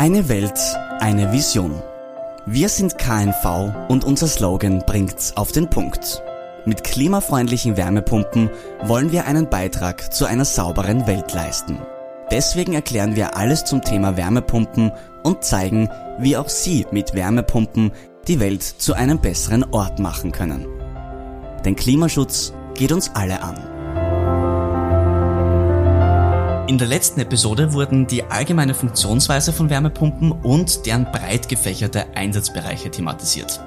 Eine Welt, eine Vision. Wir sind KNV und unser Slogan bringt's auf den Punkt. Mit klimafreundlichen Wärmepumpen wollen wir einen Beitrag zu einer sauberen Welt leisten. Deswegen erklären wir alles zum Thema Wärmepumpen und zeigen, wie auch Sie mit Wärmepumpen die Welt zu einem besseren Ort machen können. Denn Klimaschutz geht uns alle an. In der letzten Episode wurden die allgemeine Funktionsweise von Wärmepumpen und deren breit gefächerte Einsatzbereiche thematisiert.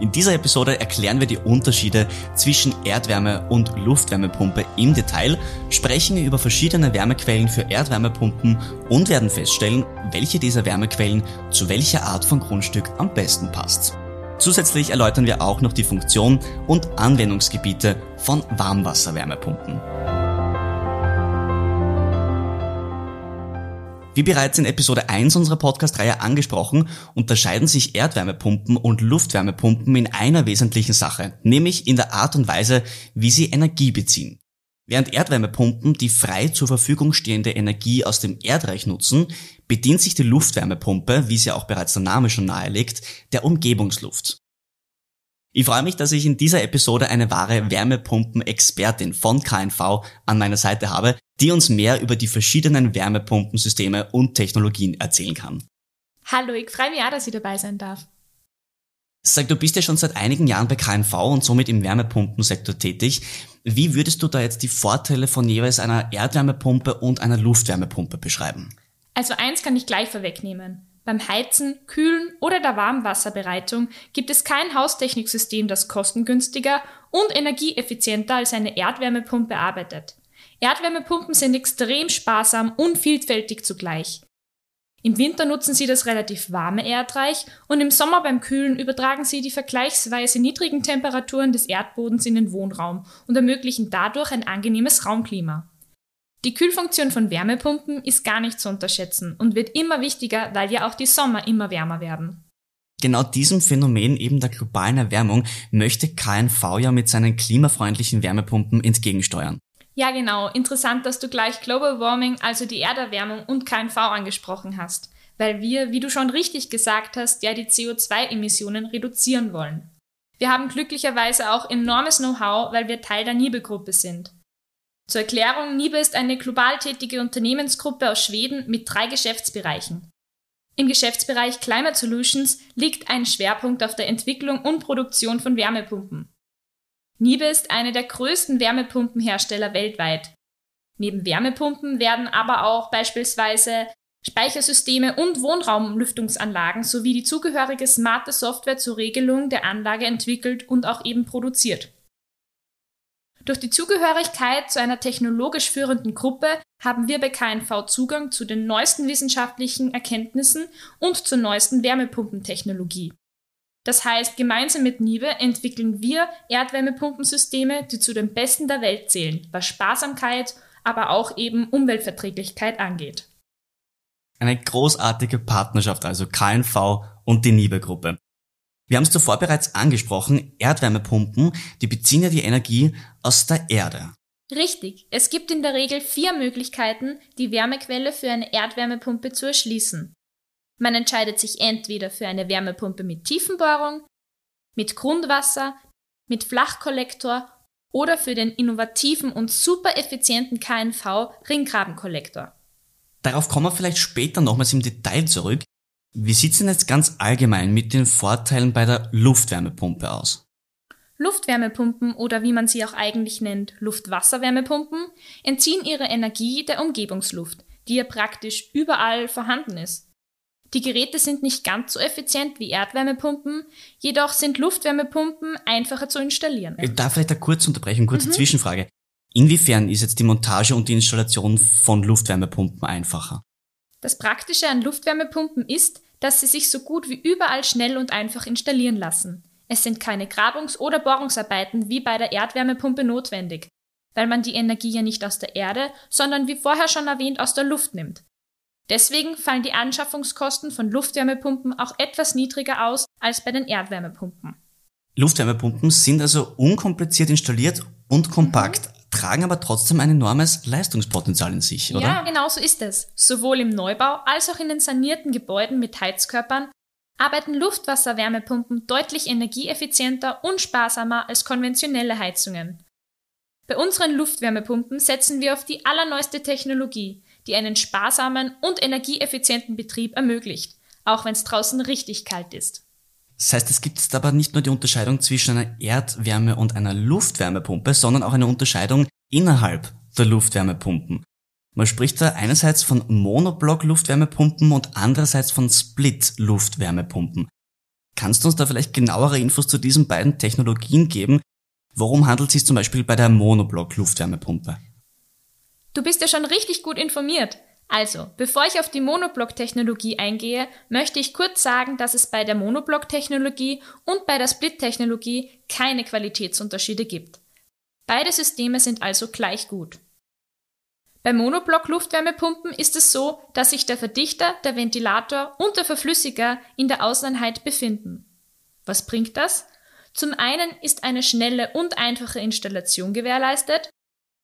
In dieser Episode erklären wir die Unterschiede zwischen Erdwärme und Luftwärmepumpe im Detail, sprechen über verschiedene Wärmequellen für Erdwärmepumpen und werden feststellen, welche dieser Wärmequellen zu welcher Art von Grundstück am besten passt. Zusätzlich erläutern wir auch noch die Funktion und Anwendungsgebiete von Warmwasserwärmepumpen. Wie bereits in Episode 1 unserer Podcast-Reihe angesprochen, unterscheiden sich Erdwärmepumpen und Luftwärmepumpen in einer wesentlichen Sache, nämlich in der Art und Weise, wie sie Energie beziehen. Während Erdwärmepumpen die frei zur Verfügung stehende Energie aus dem Erdreich nutzen, bedient sich die Luftwärmepumpe, wie sie auch bereits der Name schon nahelegt, der Umgebungsluft. Ich freue mich, dass ich in dieser Episode eine wahre Wärmepumpen-Expertin von KNV an meiner Seite habe, die uns mehr über die verschiedenen Wärmepumpensysteme und Technologien erzählen kann. Hallo, ich freue mich auch, dass ich dabei sein darf. Sag, du bist ja schon seit einigen Jahren bei KNV und somit im Wärmepumpensektor tätig. Wie würdest du da jetzt die Vorteile von jeweils einer Erdwärmepumpe und einer Luftwärmepumpe beschreiben? Also eins kann ich gleich vorwegnehmen. Beim Heizen, Kühlen oder der Warmwasserbereitung gibt es kein Haustechniksystem, das kostengünstiger und energieeffizienter als eine Erdwärmepumpe arbeitet. Erdwärmepumpen sind extrem sparsam und vielfältig zugleich. Im Winter nutzen sie das relativ warme Erdreich und im Sommer beim Kühlen übertragen sie die vergleichsweise niedrigen Temperaturen des Erdbodens in den Wohnraum und ermöglichen dadurch ein angenehmes Raumklima. Die Kühlfunktion von Wärmepumpen ist gar nicht zu unterschätzen und wird immer wichtiger, weil ja auch die Sommer immer wärmer werden. Genau diesem Phänomen eben der globalen Erwärmung möchte KNV ja mit seinen klimafreundlichen Wärmepumpen entgegensteuern. Ja, genau. Interessant, dass du gleich Global Warming, also die Erderwärmung und KNV angesprochen hast, weil wir, wie du schon richtig gesagt hast, ja die CO2-Emissionen reduzieren wollen. Wir haben glücklicherweise auch enormes Know-how, weil wir Teil der NIBE-Gruppe sind. Zur Erklärung, NIBE ist eine global tätige Unternehmensgruppe aus Schweden mit drei Geschäftsbereichen. Im Geschäftsbereich Climate Solutions liegt ein Schwerpunkt auf der Entwicklung und Produktion von Wärmepumpen. Niebe ist eine der größten Wärmepumpenhersteller weltweit. Neben Wärmepumpen werden aber auch beispielsweise Speichersysteme und Wohnraumlüftungsanlagen sowie die zugehörige smarte Software zur Regelung der Anlage entwickelt und auch eben produziert. Durch die Zugehörigkeit zu einer technologisch führenden Gruppe haben wir bei KNV Zugang zu den neuesten wissenschaftlichen Erkenntnissen und zur neuesten Wärmepumpentechnologie. Das heißt, gemeinsam mit Nive entwickeln wir Erdwärmepumpensysteme, die zu den besten der Welt zählen, was Sparsamkeit, aber auch eben Umweltverträglichkeit angeht. Eine großartige Partnerschaft also KNV und die Nibe-Gruppe. Wir haben es zuvor bereits angesprochen, Erdwärmepumpen, die beziehen ja die Energie aus der Erde. Richtig. Es gibt in der Regel vier Möglichkeiten, die Wärmequelle für eine Erdwärmepumpe zu erschließen. Man entscheidet sich entweder für eine Wärmepumpe mit Tiefenbohrung, mit Grundwasser, mit Flachkollektor oder für den innovativen und super effizienten KNV Ringgrabenkollektor. Darauf kommen wir vielleicht später nochmals im Detail zurück. Wie sieht's denn jetzt ganz allgemein mit den Vorteilen bei der Luftwärmepumpe aus? Luftwärmepumpen oder wie man sie auch eigentlich nennt, Luftwasserwärmepumpen, entziehen ihre Energie der Umgebungsluft, die ja praktisch überall vorhanden ist. Die Geräte sind nicht ganz so effizient wie Erdwärmepumpen, jedoch sind Luftwärmepumpen einfacher zu installieren. Ich darf vielleicht eine kurze Unterbrechung, kurze mhm. Zwischenfrage. Inwiefern ist jetzt die Montage und die Installation von Luftwärmepumpen einfacher? Das Praktische an Luftwärmepumpen ist, dass sie sich so gut wie überall schnell und einfach installieren lassen. Es sind keine Grabungs- oder Bohrungsarbeiten wie bei der Erdwärmepumpe notwendig, weil man die Energie ja nicht aus der Erde, sondern wie vorher schon erwähnt aus der Luft nimmt. Deswegen fallen die Anschaffungskosten von Luftwärmepumpen auch etwas niedriger aus als bei den Erdwärmepumpen. Luftwärmepumpen sind also unkompliziert installiert und kompakt. Mhm. Tragen aber trotzdem ein enormes Leistungspotenzial in sich, oder? Ja, genau so ist es. Sowohl im Neubau als auch in den sanierten Gebäuden mit Heizkörpern arbeiten Luftwasserwärmepumpen deutlich energieeffizienter und sparsamer als konventionelle Heizungen. Bei unseren Luftwärmepumpen setzen wir auf die allerneueste Technologie, die einen sparsamen und energieeffizienten Betrieb ermöglicht, auch wenn es draußen richtig kalt ist. Das heißt, es gibt aber nicht nur die Unterscheidung zwischen einer Erdwärme- und einer Luftwärmepumpe, sondern auch eine Unterscheidung innerhalb der Luftwärmepumpen. Man spricht da einerseits von Monoblock-Luftwärmepumpen und andererseits von Split-Luftwärmepumpen. Kannst du uns da vielleicht genauere Infos zu diesen beiden Technologien geben? Worum handelt es sich zum Beispiel bei der Monoblock-Luftwärmepumpe? Du bist ja schon richtig gut informiert. Also, bevor ich auf die Monoblock-Technologie eingehe, möchte ich kurz sagen, dass es bei der Monoblock-Technologie und bei der Split-Technologie keine Qualitätsunterschiede gibt. Beide Systeme sind also gleich gut. Bei Monoblock-Luftwärmepumpen ist es so, dass sich der Verdichter, der Ventilator und der Verflüssiger in der Außeneinheit befinden. Was bringt das? Zum einen ist eine schnelle und einfache Installation gewährleistet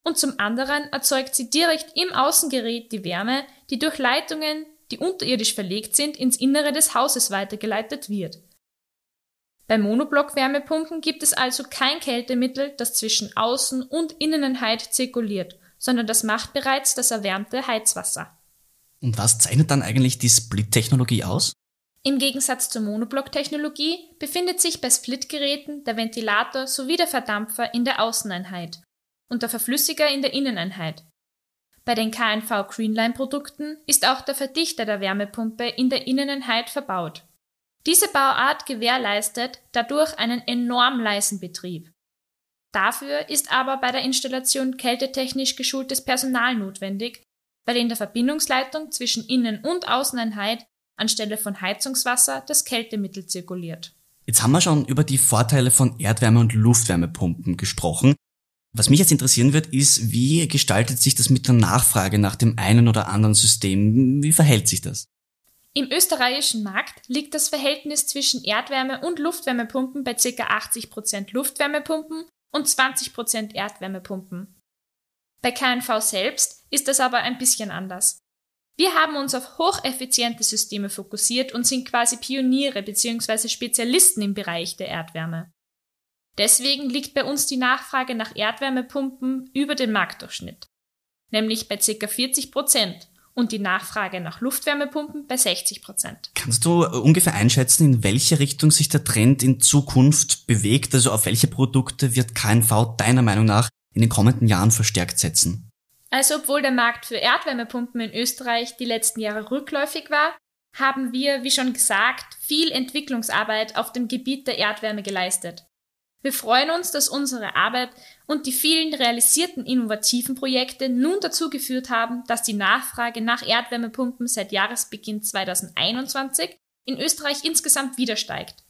und zum anderen erzeugt sie direkt im Außengerät die Wärme, die durch Leitungen, die unterirdisch verlegt sind, ins Innere des Hauses weitergeleitet wird. Bei Monoblock-Wärmepumpen gibt es also kein Kältemittel, das zwischen Außen- und Inneneinheit zirkuliert, sondern das macht bereits das erwärmte Heizwasser. Und was zeichnet dann eigentlich die Split-Technologie aus? Im Gegensatz zur Monoblock-Technologie befindet sich bei Split-Geräten der Ventilator sowie der Verdampfer in der Außeneinheit und der Verflüssiger in der Inneneinheit. Bei den KNV Greenline Produkten ist auch der Verdichter der Wärmepumpe in der Inneneinheit verbaut. Diese Bauart gewährleistet dadurch einen enorm leisen Betrieb. Dafür ist aber bei der Installation kältetechnisch geschultes Personal notwendig, weil in der Verbindungsleitung zwischen Innen- und Außeneinheit anstelle von Heizungswasser das Kältemittel zirkuliert. Jetzt haben wir schon über die Vorteile von Erdwärme- und Luftwärmepumpen gesprochen. Was mich jetzt interessieren wird, ist, wie gestaltet sich das mit der Nachfrage nach dem einen oder anderen System? Wie verhält sich das? Im österreichischen Markt liegt das Verhältnis zwischen Erdwärme- und Luftwärmepumpen bei ca. 80% Luftwärmepumpen und 20% Erdwärmepumpen. Bei KNV selbst ist das aber ein bisschen anders. Wir haben uns auf hocheffiziente Systeme fokussiert und sind quasi Pioniere bzw. Spezialisten im Bereich der Erdwärme. Deswegen liegt bei uns die Nachfrage nach Erdwärmepumpen über dem Marktdurchschnitt, nämlich bei ca. 40 Prozent und die Nachfrage nach Luftwärmepumpen bei 60 Prozent. Kannst du äh, ungefähr einschätzen, in welche Richtung sich der Trend in Zukunft bewegt? Also auf welche Produkte wird KNV deiner Meinung nach in den kommenden Jahren verstärkt setzen? Also obwohl der Markt für Erdwärmepumpen in Österreich die letzten Jahre rückläufig war, haben wir, wie schon gesagt, viel Entwicklungsarbeit auf dem Gebiet der Erdwärme geleistet. Wir freuen uns, dass unsere Arbeit und die vielen realisierten innovativen Projekte nun dazu geführt haben, dass die Nachfrage nach Erdwärmepumpen seit Jahresbeginn 2021 in Österreich insgesamt wieder steigt.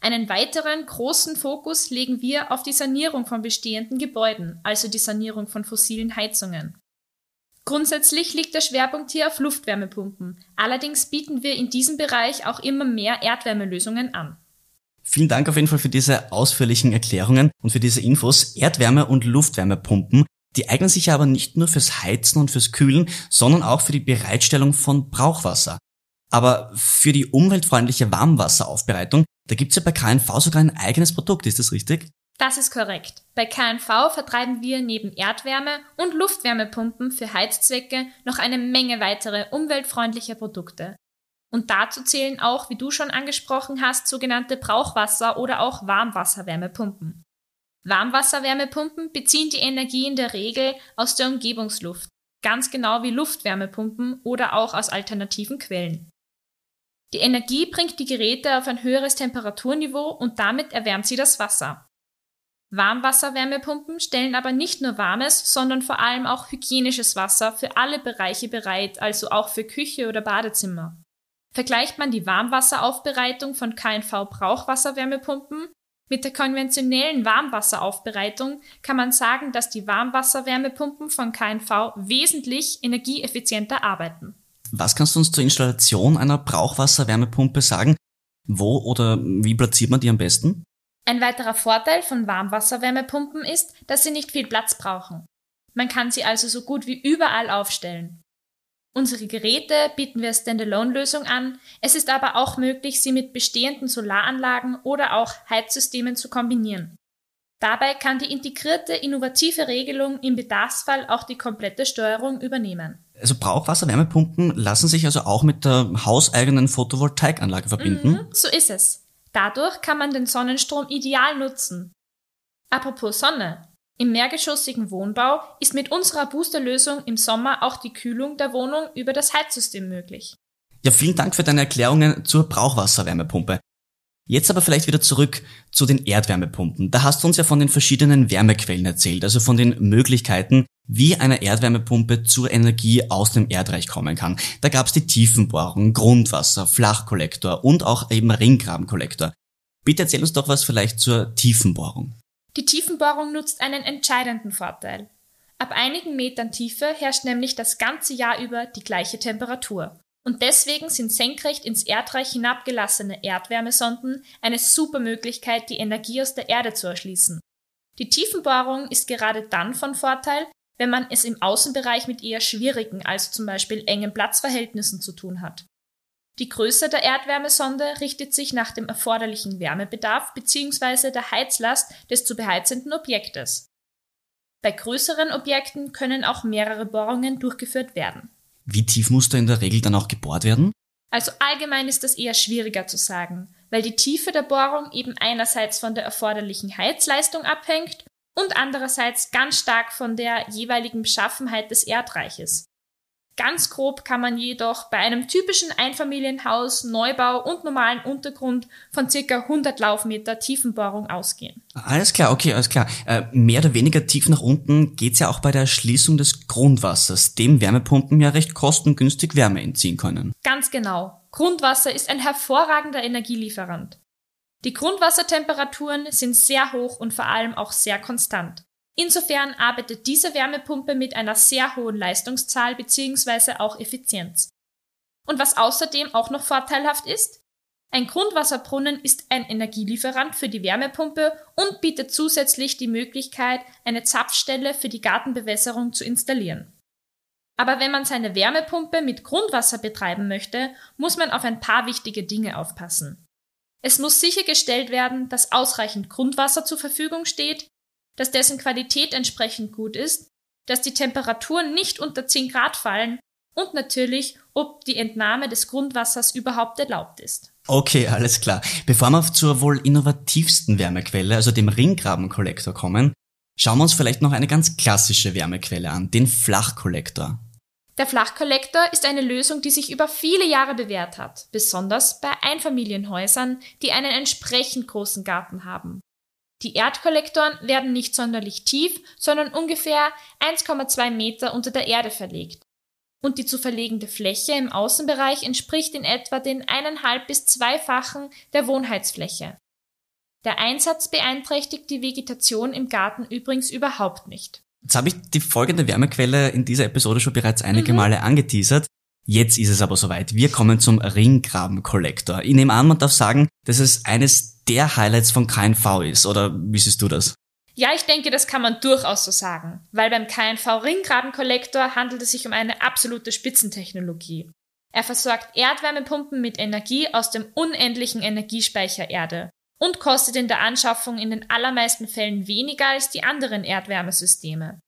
Einen weiteren großen Fokus legen wir auf die Sanierung von bestehenden Gebäuden, also die Sanierung von fossilen Heizungen. Grundsätzlich liegt der Schwerpunkt hier auf Luftwärmepumpen, allerdings bieten wir in diesem Bereich auch immer mehr Erdwärmelösungen an. Vielen Dank auf jeden Fall für diese ausführlichen Erklärungen und für diese Infos. Erdwärme- und Luftwärmepumpen, die eignen sich aber nicht nur fürs Heizen und fürs Kühlen, sondern auch für die Bereitstellung von Brauchwasser. Aber für die umweltfreundliche Warmwasseraufbereitung, da gibt's ja bei KNV sogar ein eigenes Produkt, ist das richtig? Das ist korrekt. Bei KNV vertreiben wir neben Erdwärme- und Luftwärmepumpen für Heizzwecke noch eine Menge weitere umweltfreundliche Produkte. Und dazu zählen auch, wie du schon angesprochen hast, sogenannte Brauchwasser- oder auch Warmwasserwärmepumpen. Warmwasserwärmepumpen beziehen die Energie in der Regel aus der Umgebungsluft, ganz genau wie Luftwärmepumpen oder auch aus alternativen Quellen. Die Energie bringt die Geräte auf ein höheres Temperaturniveau und damit erwärmt sie das Wasser. Warmwasserwärmepumpen stellen aber nicht nur warmes, sondern vor allem auch hygienisches Wasser für alle Bereiche bereit, also auch für Küche oder Badezimmer. Vergleicht man die Warmwasseraufbereitung von KNV Brauchwasserwärmepumpen mit der konventionellen Warmwasseraufbereitung, kann man sagen, dass die Warmwasserwärmepumpen von KNV wesentlich energieeffizienter arbeiten. Was kannst du uns zur Installation einer Brauchwasserwärmepumpe sagen? Wo oder wie platziert man die am besten? Ein weiterer Vorteil von Warmwasserwärmepumpen ist, dass sie nicht viel Platz brauchen. Man kann sie also so gut wie überall aufstellen. Unsere Geräte bieten wir Standalone-Lösung an. Es ist aber auch möglich, sie mit bestehenden Solaranlagen oder auch Heizsystemen zu kombinieren. Dabei kann die integrierte innovative Regelung im Bedarfsfall auch die komplette Steuerung übernehmen. Also Brauchwasser-Wärmepumpen lassen sich also auch mit der hauseigenen Photovoltaikanlage verbinden? Mhm, so ist es. Dadurch kann man den Sonnenstrom ideal nutzen. Apropos Sonne. Im mehrgeschossigen Wohnbau ist mit unserer Boosterlösung im Sommer auch die Kühlung der Wohnung über das Heizsystem möglich. Ja, vielen Dank für deine Erklärungen zur Brauchwasserwärmepumpe. Jetzt aber vielleicht wieder zurück zu den Erdwärmepumpen. Da hast du uns ja von den verschiedenen Wärmequellen erzählt, also von den Möglichkeiten, wie eine Erdwärmepumpe zur Energie aus dem Erdreich kommen kann. Da gab es die Tiefenbohrung, Grundwasser, Flachkollektor und auch eben Ringgrabenkollektor. Bitte erzähl uns doch was vielleicht zur Tiefenbohrung. Die Tiefenbohrung nutzt einen entscheidenden Vorteil. Ab einigen Metern Tiefe herrscht nämlich das ganze Jahr über die gleiche Temperatur. Und deswegen sind senkrecht ins Erdreich hinabgelassene Erdwärmesonden eine super Möglichkeit, die Energie aus der Erde zu erschließen. Die Tiefenbohrung ist gerade dann von Vorteil, wenn man es im Außenbereich mit eher schwierigen, also zum Beispiel engen Platzverhältnissen zu tun hat. Die Größe der Erdwärmesonde richtet sich nach dem erforderlichen Wärmebedarf bzw. der Heizlast des zu beheizenden Objektes. Bei größeren Objekten können auch mehrere Bohrungen durchgeführt werden. Wie tief muss da in der Regel dann auch gebohrt werden? Also allgemein ist das eher schwieriger zu sagen, weil die Tiefe der Bohrung eben einerseits von der erforderlichen Heizleistung abhängt und andererseits ganz stark von der jeweiligen Beschaffenheit des Erdreiches. Ganz grob kann man jedoch bei einem typischen Einfamilienhaus, Neubau und normalen Untergrund von circa 100 Laufmeter Tiefenbohrung ausgehen. Alles klar, okay, alles klar. Äh, mehr oder weniger tief nach unten geht's ja auch bei der Erschließung des Grundwassers, dem Wärmepumpen ja recht kostengünstig Wärme entziehen können. Ganz genau. Grundwasser ist ein hervorragender Energielieferant. Die Grundwassertemperaturen sind sehr hoch und vor allem auch sehr konstant. Insofern arbeitet diese Wärmepumpe mit einer sehr hohen Leistungszahl bzw. auch Effizienz. Und was außerdem auch noch vorteilhaft ist, ein Grundwasserbrunnen ist ein Energielieferant für die Wärmepumpe und bietet zusätzlich die Möglichkeit, eine Zapfstelle für die Gartenbewässerung zu installieren. Aber wenn man seine Wärmepumpe mit Grundwasser betreiben möchte, muss man auf ein paar wichtige Dinge aufpassen. Es muss sichergestellt werden, dass ausreichend Grundwasser zur Verfügung steht, dass dessen Qualität entsprechend gut ist, dass die Temperaturen nicht unter 10 Grad fallen und natürlich, ob die Entnahme des Grundwassers überhaupt erlaubt ist. Okay, alles klar. Bevor wir zur wohl innovativsten Wärmequelle, also dem Ringgrabenkollektor kommen, schauen wir uns vielleicht noch eine ganz klassische Wärmequelle an, den Flachkollektor. Der Flachkollektor ist eine Lösung, die sich über viele Jahre bewährt hat, besonders bei Einfamilienhäusern, die einen entsprechend großen Garten haben. Die Erdkollektoren werden nicht sonderlich tief, sondern ungefähr 1,2 Meter unter der Erde verlegt. Und die zu verlegende Fläche im Außenbereich entspricht in etwa den eineinhalb bis zweifachen der Wohnheitsfläche. Der Einsatz beeinträchtigt die Vegetation im Garten übrigens überhaupt nicht. Jetzt habe ich die folgende Wärmequelle in dieser Episode schon bereits einige mhm. Male angeteasert. Jetzt ist es aber soweit. Wir kommen zum Ringgrabenkollektor. Ich nehme an, man darf sagen, dass es eines der Highlights von KNV ist, oder wie siehst du das? Ja, ich denke, das kann man durchaus so sagen, weil beim KNV Ringgrabenkollektor handelt es sich um eine absolute Spitzentechnologie. Er versorgt Erdwärmepumpen mit Energie aus dem unendlichen Energiespeicher Erde und kostet in der Anschaffung in den allermeisten Fällen weniger als die anderen Erdwärmesysteme.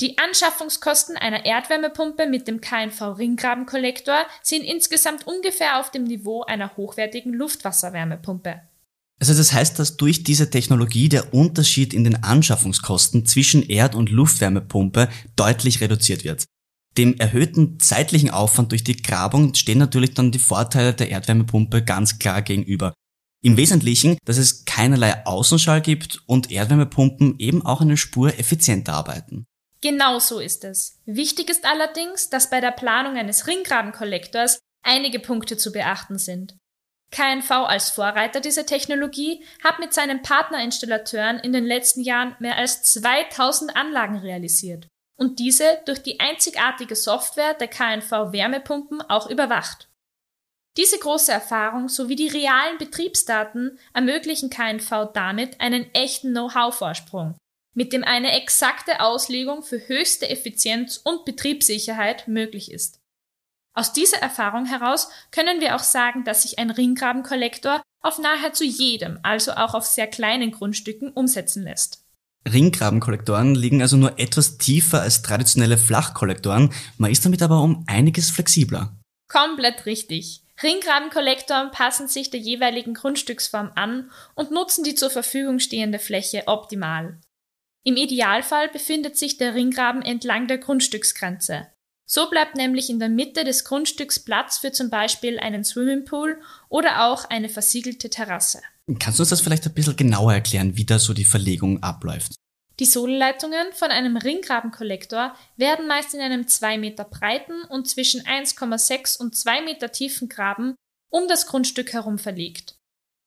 Die Anschaffungskosten einer Erdwärmepumpe mit dem KNV Ringgrabenkollektor sind insgesamt ungefähr auf dem Niveau einer hochwertigen Luftwasserwärmepumpe. Also das heißt, dass durch diese Technologie der Unterschied in den Anschaffungskosten zwischen Erd- und Luftwärmepumpe deutlich reduziert wird. Dem erhöhten zeitlichen Aufwand durch die Grabung stehen natürlich dann die Vorteile der Erdwärmepumpe ganz klar gegenüber. Im Wesentlichen, dass es keinerlei Außenschall gibt und Erdwärmepumpen eben auch eine Spur effizienter arbeiten. Genau so ist es. Wichtig ist allerdings, dass bei der Planung eines Ringgrabenkollektors einige Punkte zu beachten sind. KNV als Vorreiter dieser Technologie hat mit seinen Partnerinstallateuren in den letzten Jahren mehr als 2000 Anlagen realisiert und diese durch die einzigartige Software der KNV Wärmepumpen auch überwacht. Diese große Erfahrung sowie die realen Betriebsdaten ermöglichen KNV damit einen echten Know-how-Vorsprung mit dem eine exakte Auslegung für höchste Effizienz und Betriebssicherheit möglich ist. Aus dieser Erfahrung heraus können wir auch sagen, dass sich ein Ringgrabenkollektor auf nahezu jedem, also auch auf sehr kleinen Grundstücken umsetzen lässt. Ringgrabenkollektoren liegen also nur etwas tiefer als traditionelle Flachkollektoren, man ist damit aber um einiges flexibler. Komplett richtig. Ringgrabenkollektoren passen sich der jeweiligen Grundstücksform an und nutzen die zur Verfügung stehende Fläche optimal. Im Idealfall befindet sich der Ringgraben entlang der Grundstücksgrenze. So bleibt nämlich in der Mitte des Grundstücks Platz für zum Beispiel einen Swimmingpool oder auch eine versiegelte Terrasse. Kannst du uns das vielleicht ein bisschen genauer erklären, wie da so die Verlegung abläuft? Die Sohlleitungen von einem Ringgrabenkollektor werden meist in einem 2 Meter breiten und zwischen 1,6 und 2 Meter tiefen Graben um das Grundstück herum verlegt.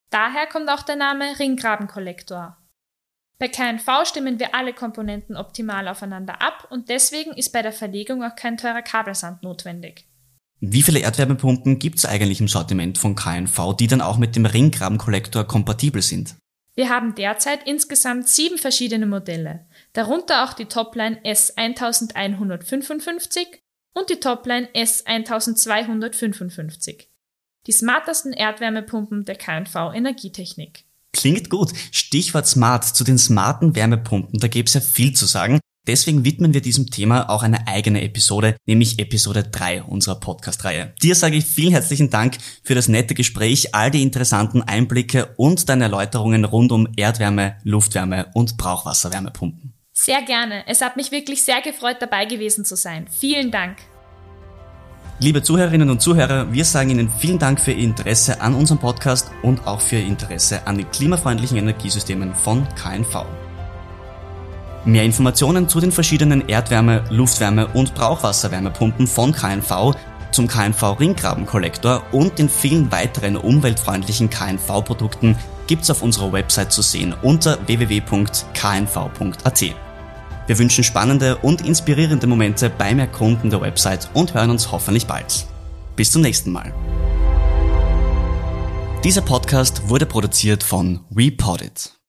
Daher kommt auch der Name Ringgrabenkollektor. Bei KNV stimmen wir alle Komponenten optimal aufeinander ab und deswegen ist bei der Verlegung auch kein teurer Kabelsand notwendig. Wie viele Erdwärmepumpen gibt es eigentlich im Sortiment von KNV, die dann auch mit dem Ringgrabenkollektor kompatibel sind? Wir haben derzeit insgesamt sieben verschiedene Modelle, darunter auch die Topline S1155 und die Topline S1255. Die smartesten Erdwärmepumpen der KNV Energietechnik. Klingt gut. Stichwort smart. Zu den smarten Wärmepumpen, da gäbe es ja viel zu sagen. Deswegen widmen wir diesem Thema auch eine eigene Episode, nämlich Episode 3 unserer Podcast-Reihe. Dir sage ich vielen herzlichen Dank für das nette Gespräch, all die interessanten Einblicke und deine Erläuterungen rund um Erdwärme, Luftwärme und Brauchwasserwärmepumpen. Sehr gerne. Es hat mich wirklich sehr gefreut, dabei gewesen zu sein. Vielen Dank. Liebe Zuhörerinnen und Zuhörer, wir sagen Ihnen vielen Dank für Ihr Interesse an unserem Podcast und auch für Ihr Interesse an den klimafreundlichen Energiesystemen von KNV. Mehr Informationen zu den verschiedenen Erdwärme-, Luftwärme- und Brauchwasserwärmepumpen von KNV, zum KNV Ringgrabenkollektor und den vielen weiteren umweltfreundlichen KNV-Produkten gibt's auf unserer Website zu sehen unter www.knv.at. Wir wünschen spannende und inspirierende Momente beim Erkunden der Website und hören uns hoffentlich bald. Bis zum nächsten Mal. Dieser Podcast wurde produziert von WePodit.